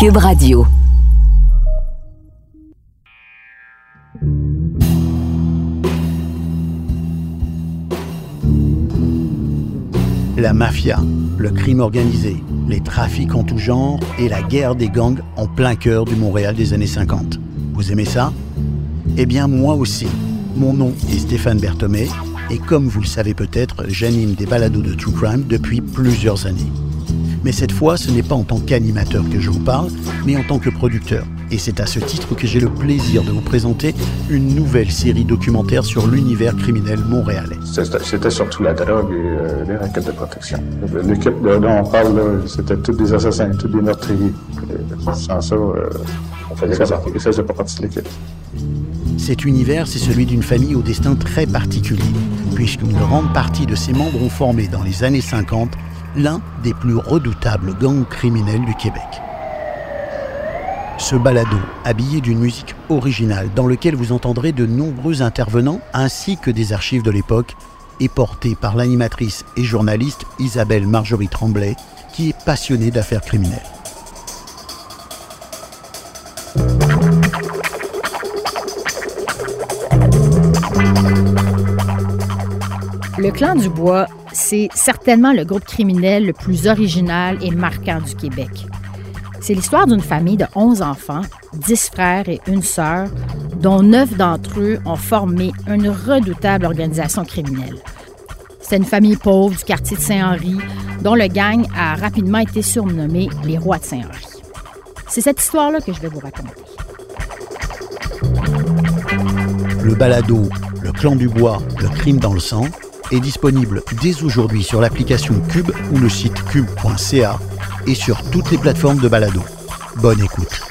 Cube Radio. La mafia, le crime organisé, les trafics en tout genre et la guerre des gangs en plein cœur du Montréal des années 50. Vous aimez ça? Eh bien moi aussi. Mon nom est Stéphane Berthomé et comme vous le savez peut-être, j'anime des balados de True Crime depuis plusieurs années. Mais cette fois, ce n'est pas en tant qu'animateur que je vous parle, mais en tant que producteur. Et c'est à ce titre que j'ai le plaisir de vous présenter une nouvelle série documentaire sur l'univers criminel montréalais. C'était surtout la drogue et euh, les raquettes de protection. L'équipe dont on parle, c'était tous des assassins, tous des meurtriers. sans ça, euh, on faisait ça, ne faisait pas partie de l'équipe. Cet univers, c'est celui d'une famille au destin très particulier, puisqu'une grande partie de ses membres ont formé dans les années 50 l'un des plus redoutables gangs criminels du Québec. Ce balado, habillé d'une musique originale dans lequel vous entendrez de nombreux intervenants ainsi que des archives de l'époque, est porté par l'animatrice et journaliste Isabelle Marjorie Tremblay, qui est passionnée d'affaires criminelles. Le clan du bois, c'est certainement le groupe criminel le plus original et marquant du Québec. C'est l'histoire d'une famille de 11 enfants, 10 frères et une sœur, dont 9 d'entre eux ont formé une redoutable organisation criminelle. C'est une famille pauvre du quartier de Saint-Henri, dont le gang a rapidement été surnommé les rois de Saint-Henri. C'est cette histoire-là que je vais vous raconter. Le balado Le clan du bois, le crime dans le sang est disponible dès aujourd'hui sur l'application Cube ou le site cube.ca et sur toutes les plateformes de balado. Bonne écoute.